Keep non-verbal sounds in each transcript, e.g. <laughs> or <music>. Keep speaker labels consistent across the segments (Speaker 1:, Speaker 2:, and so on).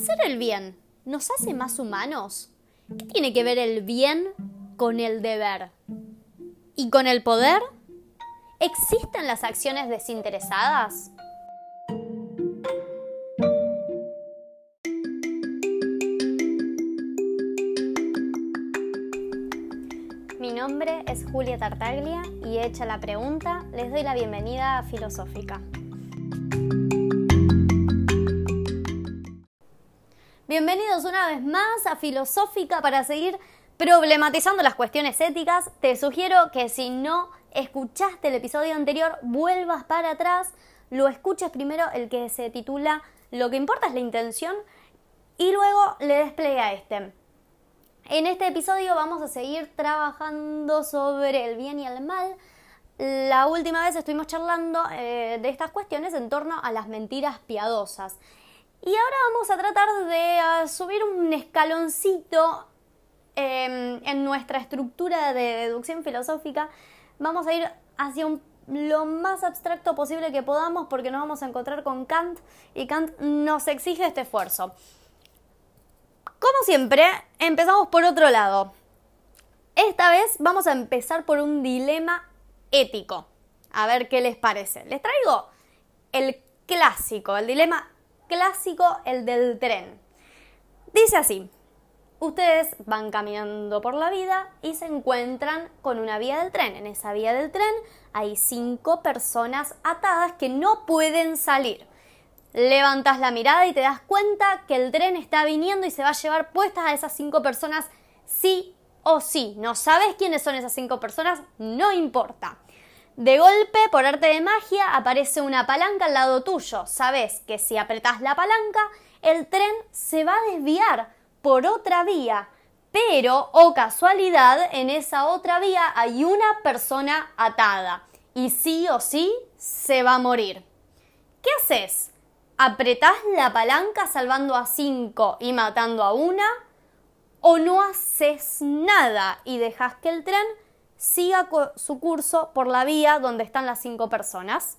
Speaker 1: ¿hacer el bien nos hace más humanos? ¿Qué tiene que ver el bien con el deber? ¿Y con el poder? ¿Existen las acciones desinteresadas? Mi nombre es Julia Tartaglia y hecha la pregunta, les doy la bienvenida a Filosófica. Bienvenidos una vez más a Filosófica para seguir problematizando las cuestiones éticas. Te sugiero que si no escuchaste el episodio anterior, vuelvas para atrás, lo escuches primero el que se titula Lo que importa es la intención y luego le despliegue a este. En este episodio vamos a seguir trabajando sobre el bien y el mal. La última vez estuvimos charlando eh, de estas cuestiones en torno a las mentiras piadosas. Y ahora vamos a tratar de subir un escaloncito em, en nuestra estructura de deducción filosófica. Vamos a ir hacia lo más abstracto posible que podamos porque nos vamos a encontrar con Kant y Kant nos exige este esfuerzo. Como siempre, empezamos por otro lado. Esta vez vamos a empezar por un dilema ético. A ver qué les parece. Les traigo el clásico, el dilema clásico, el del tren. Dice así, ustedes van caminando por la vida y se encuentran con una vía del tren. En esa vía del tren hay cinco personas atadas que no pueden salir. Levantas la mirada y te das cuenta que el tren está viniendo y se va a llevar puestas a esas cinco personas sí o sí. No sabes quiénes son esas cinco personas, no importa. De golpe, por arte de magia, aparece una palanca al lado tuyo. Sabes que si apretás la palanca, el tren se va a desviar por otra vía. Pero, o oh casualidad, en esa otra vía hay una persona atada. Y sí o sí se va a morir. ¿Qué haces? ¿Apretás la palanca salvando a cinco y matando a una? ¿O no haces nada y dejas que el tren siga su curso por la vía donde están las cinco personas.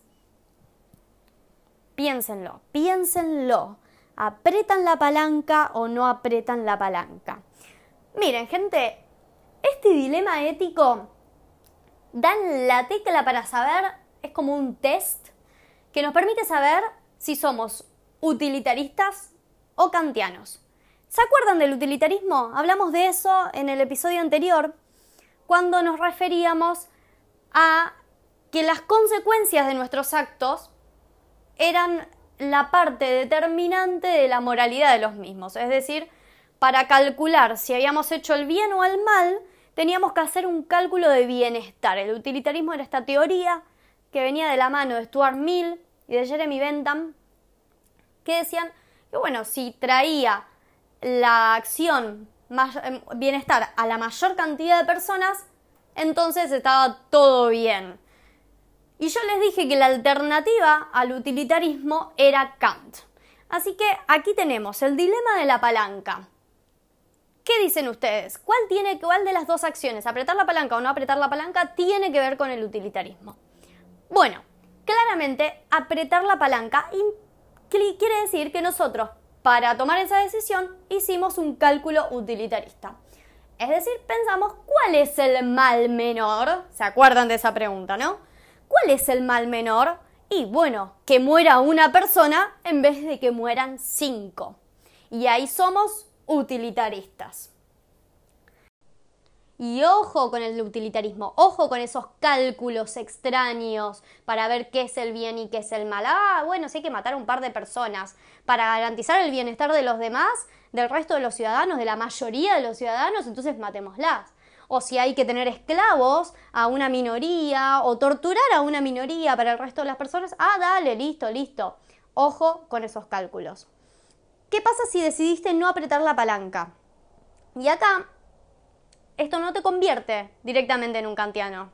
Speaker 1: Piénsenlo, piénsenlo. ¿Apretan la palanca o no apretan la palanca? Miren, gente, este dilema ético dan la tecla para saber, es como un test que nos permite saber si somos utilitaristas o kantianos. ¿Se acuerdan del utilitarismo? Hablamos de eso en el episodio anterior cuando nos referíamos a que las consecuencias de nuestros actos eran la parte determinante de la moralidad de los mismos. Es decir, para calcular si habíamos hecho el bien o el mal, teníamos que hacer un cálculo de bienestar. El utilitarismo era esta teoría que venía de la mano de Stuart Mill y de Jeremy Bentham, que decían que bueno, si traía la acción bienestar a la mayor cantidad de personas, entonces estaba todo bien. Y yo les dije que la alternativa al utilitarismo era Kant. Así que aquí tenemos el dilema de la palanca. ¿Qué dicen ustedes? ¿Cuál tiene cuál de las dos acciones, apretar la palanca o no apretar la palanca, tiene que ver con el utilitarismo? Bueno, claramente apretar la palanca quiere decir que nosotros para tomar esa decisión hicimos un cálculo utilitarista. Es decir, pensamos cuál es el mal menor. ¿Se acuerdan de esa pregunta, no? ¿Cuál es el mal menor? Y bueno, que muera una persona en vez de que mueran cinco. Y ahí somos utilitaristas. Y ojo con el utilitarismo, ojo con esos cálculos extraños para ver qué es el bien y qué es el mal. Ah, bueno, si hay que matar a un par de personas para garantizar el bienestar de los demás, del resto de los ciudadanos, de la mayoría de los ciudadanos, entonces matémoslas. O si hay que tener esclavos a una minoría o torturar a una minoría para el resto de las personas, ah, dale, listo, listo. Ojo con esos cálculos. ¿Qué pasa si decidiste no apretar la palanca? Y acá esto no te convierte directamente en un kantiano.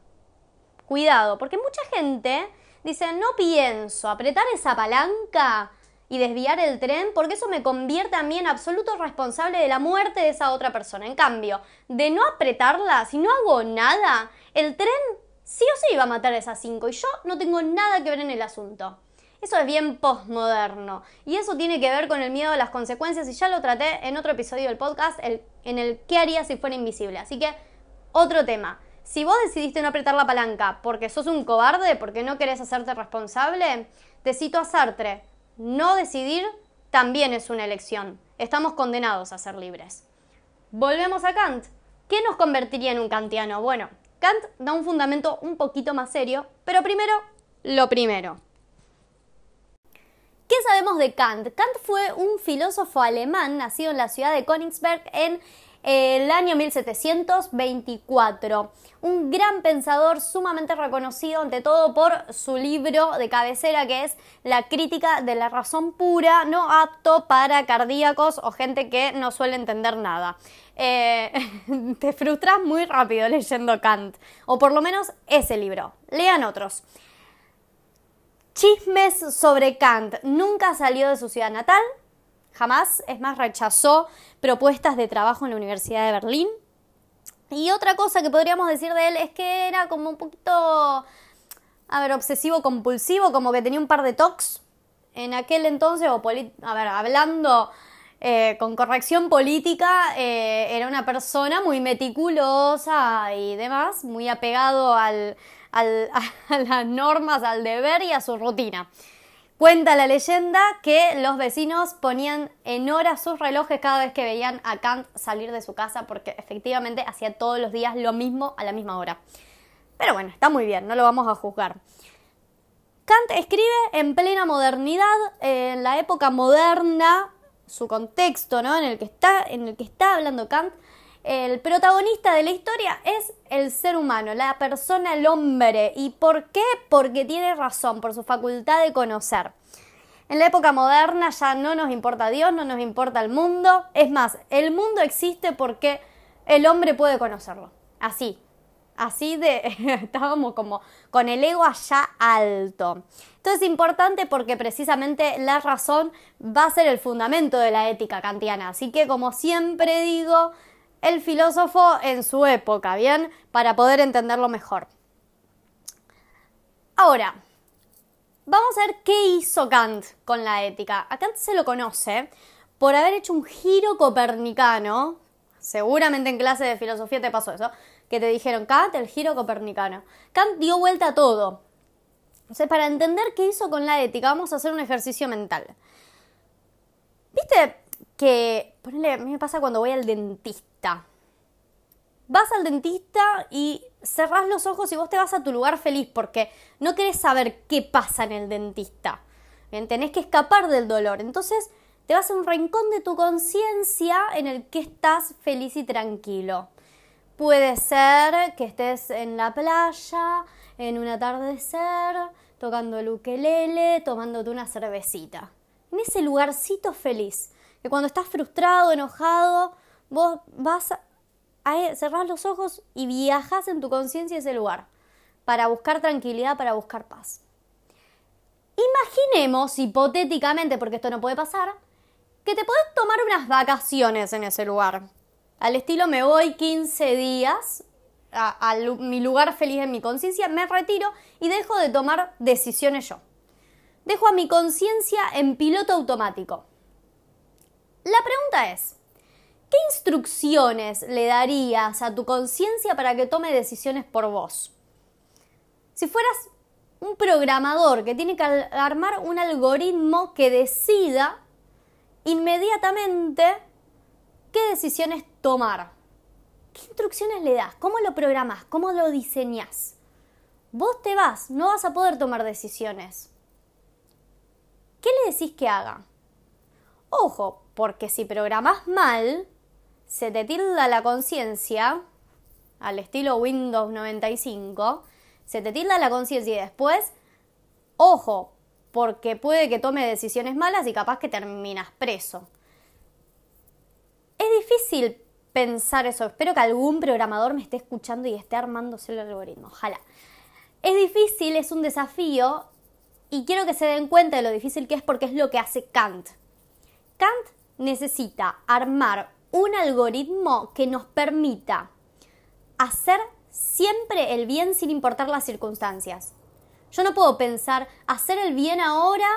Speaker 1: Cuidado, porque mucha gente dice, no pienso apretar esa palanca y desviar el tren porque eso me convierte a mí en absoluto responsable de la muerte de esa otra persona. En cambio, de no apretarla, si no hago nada, el tren sí o sí va a matar a esas cinco y yo no tengo nada que ver en el asunto. Eso es bien postmoderno. Y eso tiene que ver con el miedo a las consecuencias y ya lo traté en otro episodio del podcast, en el qué haría si fuera invisible. Así que, otro tema. Si vos decidiste no apretar la palanca porque sos un cobarde, porque no querés hacerte responsable, te cito a Sartre. No decidir también es una elección. Estamos condenados a ser libres. Volvemos a Kant. ¿Qué nos convertiría en un kantiano? Bueno, Kant da un fundamento un poquito más serio, pero primero, lo primero. ¿Qué sabemos de Kant? Kant fue un filósofo alemán nacido en la ciudad de Königsberg en el año 1724. Un gran pensador sumamente reconocido ante todo por su libro de cabecera que es La crítica de la razón pura, no apto para cardíacos o gente que no suele entender nada. Eh, <laughs> te frustras muy rápido leyendo Kant, o por lo menos ese libro. Lean otros. Chismes sobre Kant. Nunca salió de su ciudad natal, jamás, es más, rechazó propuestas de trabajo en la Universidad de Berlín. Y otra cosa que podríamos decir de él es que era como un poquito, a ver, obsesivo compulsivo, como que tenía un par de tocs en aquel entonces, o a ver, hablando eh, con corrección política, eh, era una persona muy meticulosa y demás, muy apegado al, <laughs> a las normas, al deber y a su rutina. Cuenta la leyenda que los vecinos ponían en hora sus relojes cada vez que veían a Kant salir de su casa porque efectivamente hacía todos los días lo mismo a la misma hora. Pero bueno, está muy bien, no lo vamos a juzgar. Kant escribe en plena modernidad, en la época moderna, su contexto ¿no? en, el que está, en el que está hablando Kant, el protagonista de la historia es el ser humano, la persona, el hombre. ¿Y por qué? Porque tiene razón, por su facultad de conocer. En la época moderna ya no nos importa Dios, no nos importa el mundo. Es más, el mundo existe porque el hombre puede conocerlo. Así. Así de... <laughs> estábamos como con el ego allá alto. Esto es importante porque precisamente la razón va a ser el fundamento de la ética kantiana. Así que como siempre digo, el filósofo en su época, ¿bien? Para poder entenderlo mejor. Ahora, vamos a ver qué hizo Kant con la ética. A Kant se lo conoce por haber hecho un giro copernicano. Seguramente en clase de filosofía te pasó eso, que te dijeron Kant, el giro copernicano. Kant dio vuelta a todo. Entonces, para entender qué hizo con la ética, vamos a hacer un ejercicio mental. ¿Viste que, ponele, a mí me pasa cuando voy al dentista. Vas al dentista y cerrás los ojos y vos te vas a tu lugar feliz porque no querés saber qué pasa en el dentista. tenés que escapar del dolor. Entonces te vas a un rincón de tu conciencia en el que estás feliz y tranquilo. Puede ser que estés en la playa, en un atardecer, tocando el ukelele, tomándote una cervecita. En ese lugarcito feliz que cuando estás frustrado, enojado, vos vas a, cerrar los ojos y viajas en tu conciencia a ese lugar para buscar tranquilidad, para buscar paz. Imaginemos, hipotéticamente, porque esto no puede pasar, que te puedes tomar unas vacaciones en ese lugar. Al estilo me voy 15 días a mi lugar feliz en mi conciencia, me retiro y dejo de tomar decisiones yo. Dejo a mi conciencia en piloto automático. La pregunta es, ¿qué instrucciones le darías a tu conciencia para que tome decisiones por vos? Si fueras un programador que tiene que armar un algoritmo que decida inmediatamente qué decisiones tomar. ¿Qué instrucciones le das? ¿Cómo lo programas? ¿Cómo lo diseñas? Vos te vas, no vas a poder tomar decisiones. ¿Qué le decís que haga? Ojo, porque si programas mal, se te tilda la conciencia, al estilo Windows 95, se te tilda la conciencia y después, ojo, porque puede que tome decisiones malas y capaz que terminas preso. Es difícil pensar eso. Espero que algún programador me esté escuchando y esté armándose el algoritmo. Ojalá. Es difícil, es un desafío y quiero que se den cuenta de lo difícil que es porque es lo que hace Kant. Kant necesita armar un algoritmo que nos permita hacer siempre el bien sin importar las circunstancias. Yo no puedo pensar, hacer el bien ahora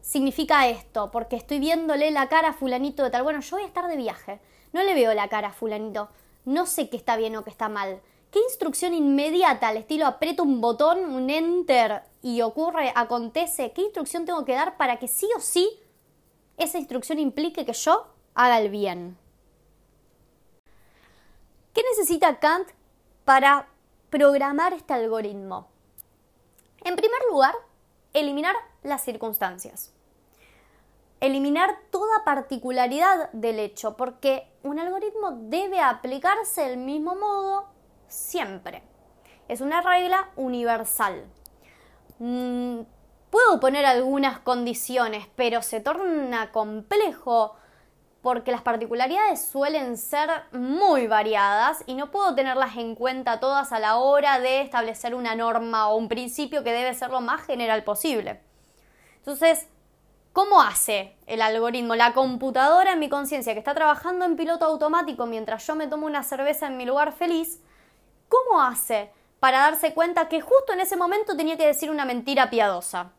Speaker 1: significa esto, porque estoy viéndole la cara a fulanito de tal. Bueno, yo voy a estar de viaje, no le veo la cara a fulanito, no sé qué está bien o qué está mal. ¿Qué instrucción inmediata al estilo aprieto un botón, un enter y ocurre, acontece? ¿Qué instrucción tengo que dar para que sí o sí esa instrucción implique que yo haga el bien? ¿Qué necesita Kant para programar este algoritmo? En primer lugar, eliminar las circunstancias. Eliminar toda particularidad del hecho, porque un algoritmo debe aplicarse del mismo modo siempre. Es una regla universal. Mm, puedo poner algunas condiciones, pero se torna complejo porque las particularidades suelen ser muy variadas y no puedo tenerlas en cuenta todas a la hora de establecer una norma o un principio que debe ser lo más general posible. Entonces, ¿cómo hace el algoritmo, la computadora en mi conciencia que está trabajando en piloto automático mientras yo me tomo una cerveza en mi lugar feliz? ¿Cómo hace para darse cuenta que justo en ese momento tenía que decir una mentira piadosa?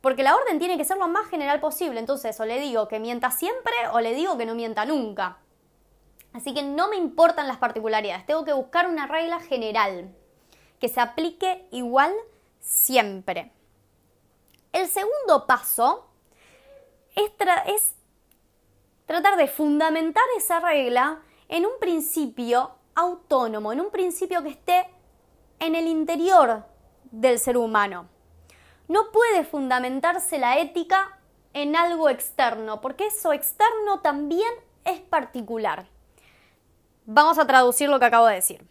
Speaker 1: Porque la orden tiene que ser lo más general posible. Entonces, o le digo que mienta siempre o le digo que no mienta nunca. Así que no me importan las particularidades. Tengo que buscar una regla general que se aplique igual siempre. El segundo paso es, es tratar de fundamentar esa regla en un principio autónomo, en un principio que esté en el interior del ser humano. No puede fundamentarse la ética en algo externo, porque eso externo también es particular. Vamos a traducir lo que acabo de decir.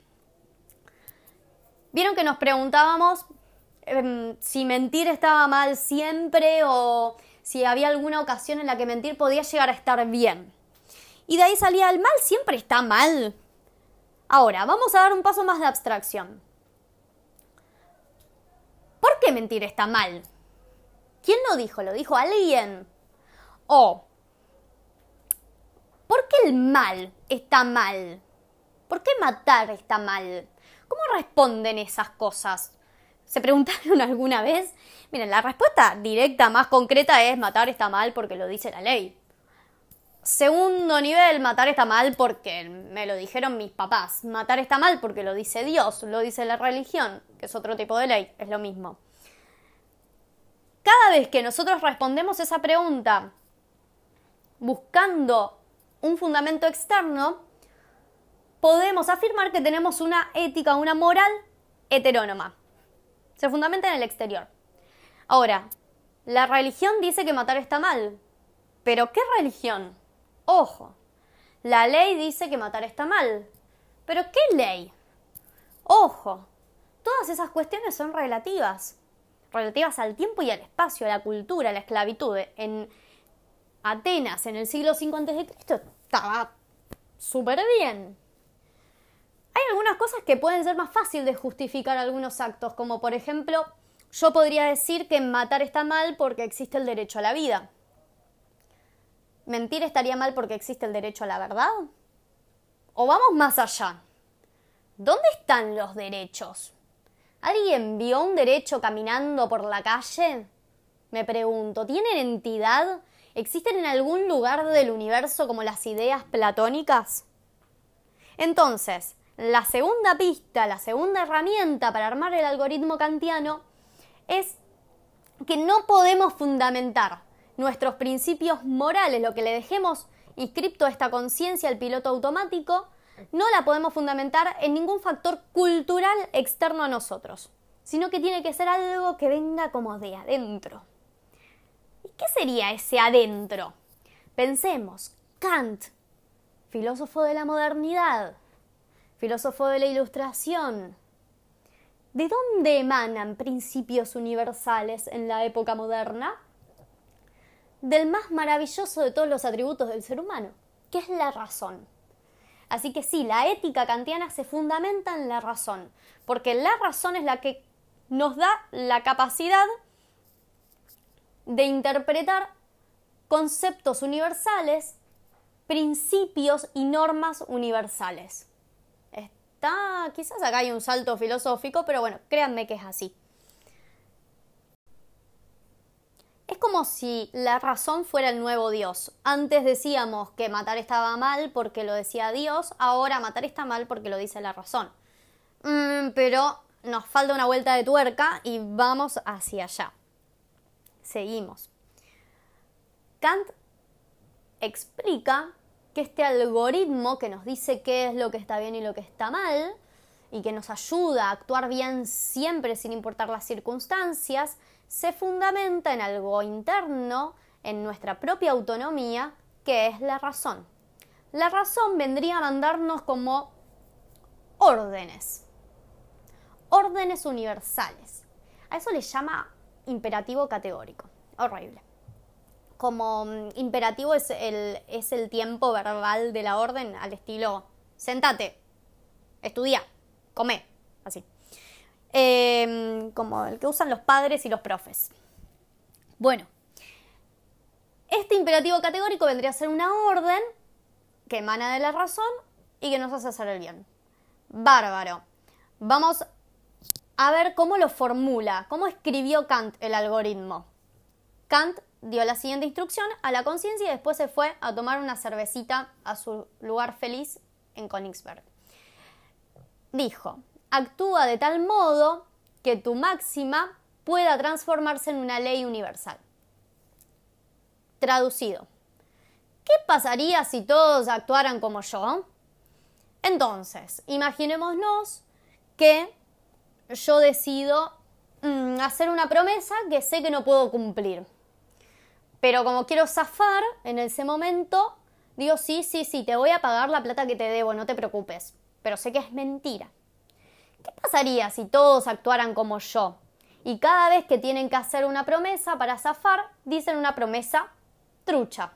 Speaker 1: Vieron que nos preguntábamos em, si mentir estaba mal siempre o si había alguna ocasión en la que mentir podía llegar a estar bien. Y de ahí salía el mal siempre está mal. Ahora, vamos a dar un paso más de abstracción. ¿Por qué mentir está mal? ¿Quién lo dijo? ¿Lo dijo alguien? O, ¿por qué el mal está mal? ¿Por qué matar está mal? ¿Cómo responden esas cosas? ¿Se preguntaron <laughs> alguna vez? Miren, la respuesta directa más concreta es matar está mal porque lo dice la ley. Segundo nivel, matar está mal porque me lo dijeron mis papás. Matar está mal porque lo dice Dios, lo dice la religión, que es otro tipo de ley, es lo mismo. Cada vez que nosotros respondemos esa pregunta buscando un fundamento externo, podemos afirmar que tenemos una ética, una moral heterónoma. Se fundamenta en el exterior. Ahora, la religión dice que matar está mal. ¿Pero qué religión? Ojo, la ley dice que matar está mal. ¿Pero qué ley? Ojo, todas esas cuestiones son relativas. Relativas al tiempo y al espacio, a la cultura, a la esclavitud. En Atenas, en el siglo V a.C., estaba súper bien. Hay algunas cosas que pueden ser más fácil de justificar algunos actos, como por ejemplo, yo podría decir que matar está mal porque existe el derecho a la vida. ¿Mentir estaría mal porque existe el derecho a la verdad? ¿O vamos más allá? ¿Dónde están los derechos? ¿Alguien vio un derecho caminando por la calle? Me pregunto, ¿tienen entidad? ¿Existen en algún lugar del universo como las ideas platónicas? Entonces, la segunda pista, la segunda herramienta para armar el algoritmo kantiano es que no podemos fundamentar nuestros principios morales, lo que le dejemos inscripto a esta conciencia al piloto automático, no la podemos fundamentar en ningún factor cultural externo a nosotros, sino que tiene que ser algo que venga como de adentro. ¿Y qué sería ese adentro? Pensemos, Kant, filósofo de la modernidad, filósofo de la ilustración. ¿De dónde emanan principios universales en la época moderna? Del más maravilloso de todos los atributos del ser humano, que es la razón. Así que sí, la ética kantiana se fundamenta en la razón, porque la razón es la que nos da la capacidad de interpretar conceptos universales, principios y normas universales. Está, quizás acá hay un salto filosófico, pero bueno, créanme que es así. Como si la razón fuera el nuevo Dios. Antes decíamos que matar estaba mal porque lo decía Dios, ahora matar está mal porque lo dice la razón. Mm, pero nos falta una vuelta de tuerca y vamos hacia allá. Seguimos. Kant explica que este algoritmo que nos dice qué es lo que está bien y lo que está mal, y que nos ayuda a actuar bien siempre sin importar las circunstancias, se fundamenta en algo interno, en nuestra propia autonomía, que es la razón. La razón vendría a mandarnos como órdenes, órdenes universales. A eso le llama imperativo categórico. Horrible. Como mm, imperativo es el, es el tiempo verbal de la orden al estilo sentate, estudia, come, así. Em, como el que usan los padres y los profes. Bueno, este imperativo categórico vendría a ser una orden que emana de la razón y que nos hace hacer el bien. Bárbaro. Vamos a ver cómo lo formula, cómo escribió Kant el algoritmo. Kant dio la siguiente instrucción a la conciencia y después se fue a tomar una cervecita a su lugar feliz en Königsberg. Dijo, actúa de tal modo que tu máxima pueda transformarse en una ley universal. Traducido. ¿Qué pasaría si todos actuaran como yo? Entonces, imaginémonos que yo decido mm, hacer una promesa que sé que no puedo cumplir. Pero como quiero zafar en ese momento, digo, sí, sí, sí, te voy a pagar la plata que te debo, no te preocupes. Pero sé que es mentira. ¿Qué pasaría si todos actuaran como yo? Y cada vez que tienen que hacer una promesa para zafar, dicen una promesa trucha.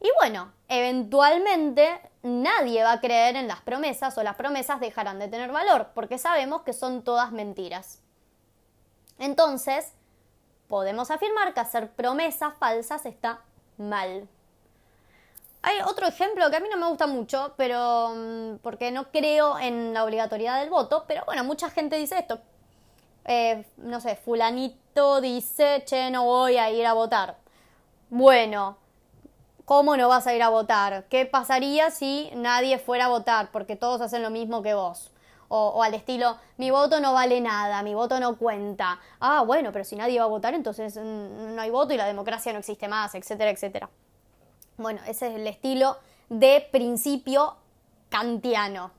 Speaker 1: Y bueno, eventualmente nadie va a creer en las promesas o las promesas dejarán de tener valor, porque sabemos que son todas mentiras. Entonces, podemos afirmar que hacer promesas falsas está mal. Hay otro ejemplo que a mí no me gusta mucho, pero mm, porque no creo en la obligatoriedad del voto, pero bueno, mucha gente dice esto. Eh, no sé, fulanito dice, che, no voy a ir a votar. Bueno, ¿cómo no vas a ir a votar? ¿Qué pasaría si nadie fuera a votar? Porque todos hacen lo mismo que vos. O, o, al estilo, mi voto no vale nada, mi voto no cuenta. Ah, bueno, pero si nadie va a votar, entonces mm, no hay voto y la democracia no existe más, etcétera, etcétera. Bueno, ese es el estilo de principio kantiano.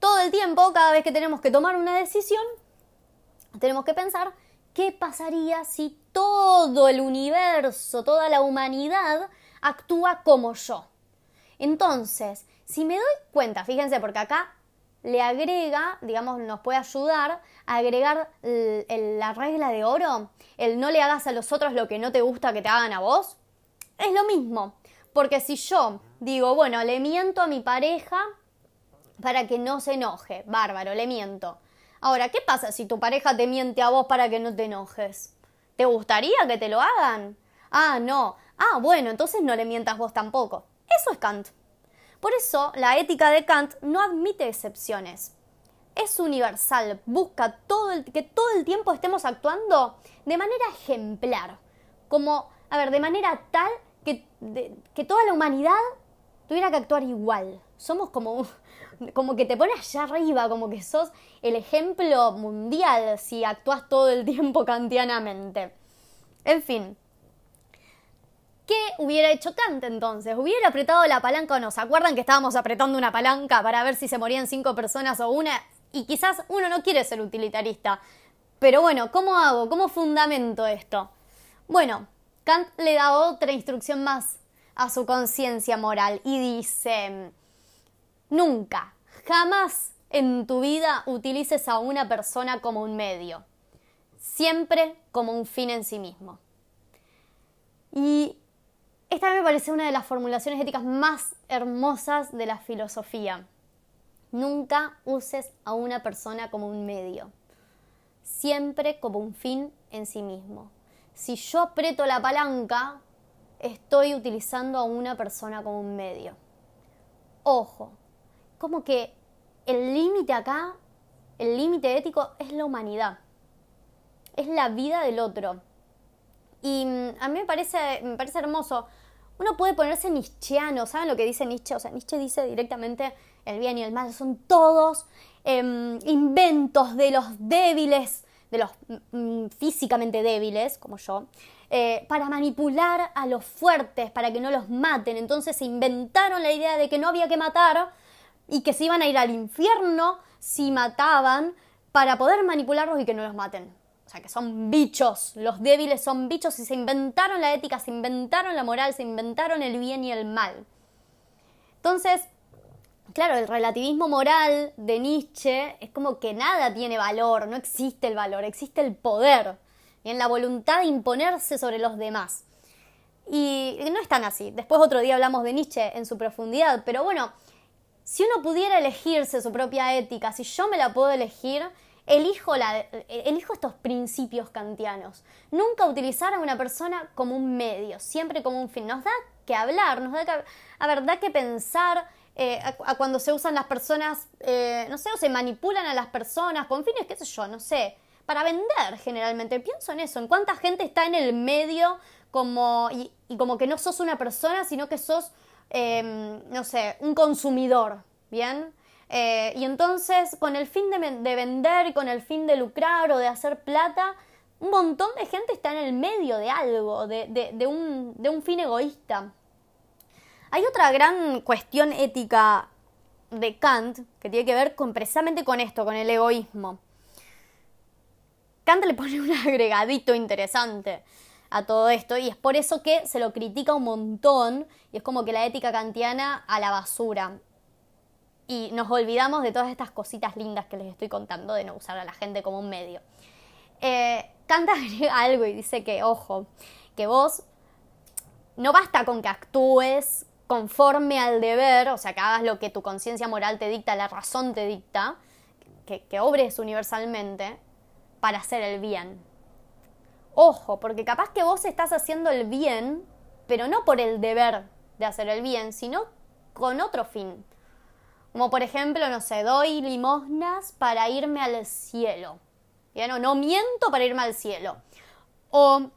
Speaker 1: Todo el tiempo, cada vez que tenemos que tomar una decisión, tenemos que pensar qué pasaría si todo el universo, toda la humanidad actúa como yo. Entonces, si me doy cuenta, fíjense, porque acá le agrega, digamos, nos puede ayudar a agregar la regla de oro, el no le hagas a los otros lo que no te gusta que te hagan a vos. Es lo mismo. Porque si yo digo, bueno, le miento a mi pareja para que no se enoje, bárbaro, le miento. Ahora, ¿qué pasa si tu pareja te miente a vos para que no te enojes? ¿Te gustaría que te lo hagan? Ah, no. Ah, bueno, entonces no le mientas vos tampoco. Eso es Kant. Por eso, la ética de Kant no admite excepciones. Es universal, busca todo el, que todo el tiempo estemos actuando de manera ejemplar. Como, a ver, de manera tal que, toda la humanidad tuviera que actuar igual. Somos como, como que te pones allá arriba, como que sos el ejemplo mundial si actúas todo el tiempo kantianamente. En fin. ¿Qué hubiera hecho Kant entonces? ¿Hubiera apretado la palanca o no? ¿Se acuerdan que estábamos apretando una palanca para ver si se morían cinco personas o una? Y quizás uno no quiere ser utilitarista. Pero bueno, ¿cómo hago? ¿Cómo fundamento esto? Bueno, Kant le da otra instrucción más a su conciencia moral y dice, nunca, jamás en tu vida utilices a una persona como un medio, siempre como un fin en sí mismo. Y esta me parece una de las formulaciones éticas más hermosas de la filosofía. Nunca uses a una persona como un medio, siempre como un fin en sí mismo si yo aprieto la palanca, estoy utilizando a una persona como un medio. Ojo, como que el límite acá, el límite ético es la humanidad, es la vida del otro. Y mm, a mí me parece, me parece hermoso. Uno puede ponerse nietzscheano, ¿saben lo que dice Nietzsche? O sea, Nietzsche dice directamente el bien y el mal son todos em, inventos de los débiles, de los mm, físicamente débiles, como yo, eh, para manipular a los fuertes, para que no los maten. Entonces se inventaron la idea de que no había que matar y que se iban a ir al infierno si mataban para poder manipularlos y que no los maten. O sea, que son bichos, los débiles son bichos y se inventaron la ética, se inventaron la moral, se inventaron el bien y el mal. Entonces, claro, el relativismo moral de Nietzsche es como que nada tiene valor, no existe el valor, existe el poder, en la voluntad de imponerse sobre los demás. Y no es tan así. Después otro día hablamos de Nietzsche en su profundidad, pero bueno, si uno pudiera elegirse su propia ética, si yo me la puedo elegir, elijo, la, elijo estos principios kantianos. Nunca utilizar a una persona como un medio, siempre como un fin. Nos da que hablar, nos da que, da que pensar eh, a, cuando se usan las personas, eh, no sé, o se manipulan a las personas con fines, qué sé yo, no sé, para vender generalmente. Pienso en eso, en cuánta gente está en el medio como, y, como que no sos una persona, sino que sos, em, no sé, un consumidor, ¿bien? Eh, y entonces, con el fin de, vender con el fin de lucrar o de hacer plata, un montón de gente está en el medio de algo, de, un, de un fin egoísta. Hay otra gran cuestión ética de Kant que tiene que ver con, precisamente con esto, con el egoísmo. Kant le pone un <laughs> agregadito interesante a todo esto y es por eso que se lo critica un montón y es como que la ética kantiana a la basura y nos olvidamos de todas estas cositas lindas que les estoy contando de no usar a la gente como un medio. Eh, Kant <laughs> agrega algo y dice que, ojo, que vos no basta con que actúes conforme al deber, o sea, que hagas lo que tu conciencia moral te dicta, la razón te dicta, que, que obres universalmente para hacer el bien. Ojo, porque capaz que vos estás haciendo el bien, pero no por el deber de hacer el bien, sino con otro fin. Como por ejemplo, no sé, doy limosnas para irme al cielo. ¿Bien? O no miento para irme al cielo. O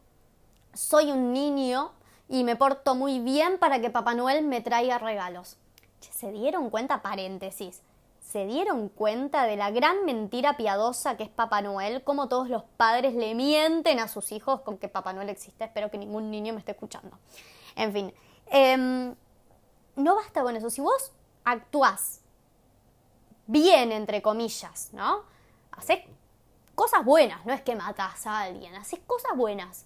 Speaker 1: soy un niño y me porto muy bien para que Papá Noel me traiga regalos. ¿Se dieron cuenta? Paréntesis. ¿Se dieron cuenta de la gran mentira piadosa que es Papá Noel? Cómo todos los padres le mienten a sus hijos con que Papá Noel existe. Espero que ningún niño me esté escuchando. En fin, em, no basta con eso. Si vos actuás bien, entre comillas, ¿no? Haces cosas buenas, no es que matas a alguien, haces cosas buenas.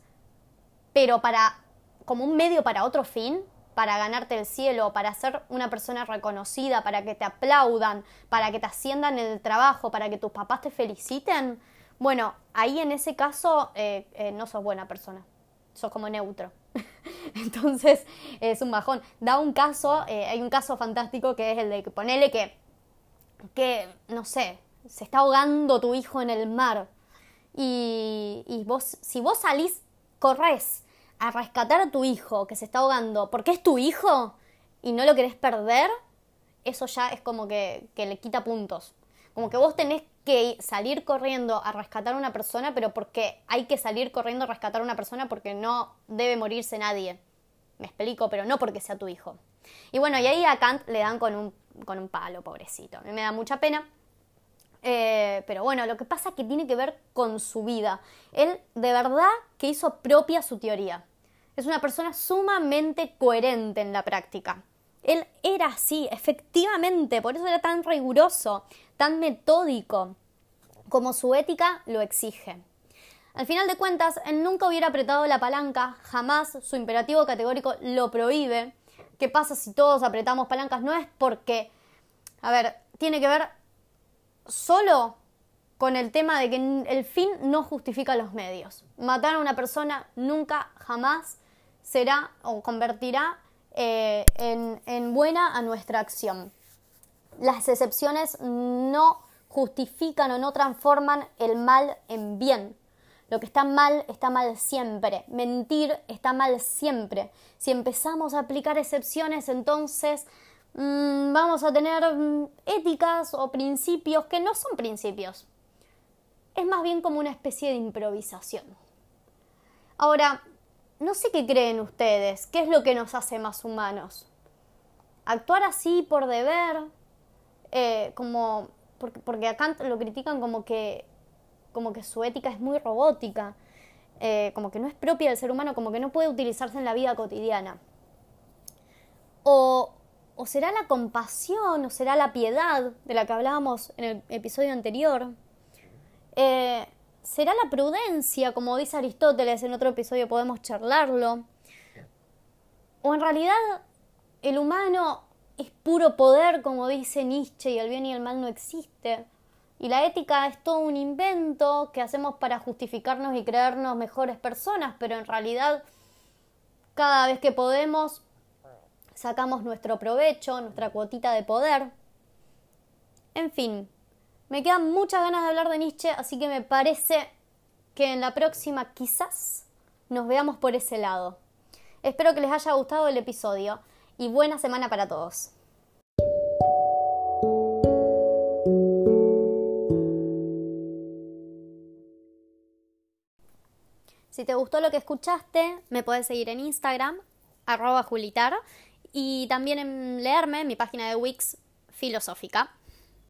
Speaker 1: Pero para, como un medio para otro fin, para ganarte el cielo, para ser una persona reconocida, para que te aplaudan, para que te asciendan en el trabajo, para que tus papás te feliciten, bueno, ahí en ese caso eh, eh, no sos buena persona, sos como neutro. <laughs> Entonces es un bajón. Da un caso, eh, hay un caso fantástico que es el de que ponele que que, no sé, se está ahogando tu hijo en el mar y, y vos, si vos salís, corres a rescatar a tu hijo que se está ahogando porque es tu hijo y no lo querés perder, eso ya es como que, que le quita puntos. Como que vos tenés que salir corriendo a rescatar a una persona, pero porque hay que salir corriendo a rescatar a una persona porque no debe morirse nadie. Me explico, pero no porque sea tu hijo. Y bueno, y ahí a Kant le dan con un con un palo, pobrecito. A mí me da mucha pena. Eh, pero bueno, lo que pasa es que tiene que ver con su vida. Él de verdad que hizo propia su teoría. Es una persona sumamente coherente en la práctica. Él era así, efectivamente, por eso era tan riguroso, tan metódico, como su ética lo exige. Al final de cuentas, él nunca hubiera apretado la palanca, jamás su imperativo categórico lo prohíbe, ¿Qué pasa si todos apretamos palancas? No es porque, a ver, tiene que ver solo con el tema de que el fin no justifica los medios. Matar a una persona nunca, jamás será o convertirá eh, en, en buena a nuestra acción. Las excepciones no justifican o no transforman el mal en bien. Lo que está mal está mal siempre. Mentir está mal siempre. Si empezamos a aplicar excepciones, entonces mm, vamos a tener mm, éticas o principios que no son principios. Es más bien como una especie de improvisación. Ahora, no sé qué creen ustedes, qué es lo que nos hace más humanos. Actuar así por deber, eh, como porque, porque, a Kant lo critican como que, como que su ética es muy robótica, eh, como que no es propia del ser humano, como que no puede utilizarse en la vida cotidiana. O, o será la compasión, o será la piedad de la que hablábamos en el episodio anterior. Eh, será la prudencia, como dice Aristóteles en otro episodio podemos charlarlo. O en realidad el humano es puro poder, como dice Nietzsche, y el bien y el mal no existe. Y la ética es todo un invento que hacemos para justificarnos y creernos mejores personas, pero en realidad cada vez que podemos sacamos nuestro provecho, nuestra cuotita de poder. En fin, me quedan muchas ganas de hablar de Nietzsche, así que me parece que en la próxima quizás nos veamos por ese lado. Espero que les haya gustado el episodio y buena semana para todos. Si te gustó lo que escuchaste, me puedes seguir en Instagram, arroba julitar, y también en leerme en mi página de Wix filosófica.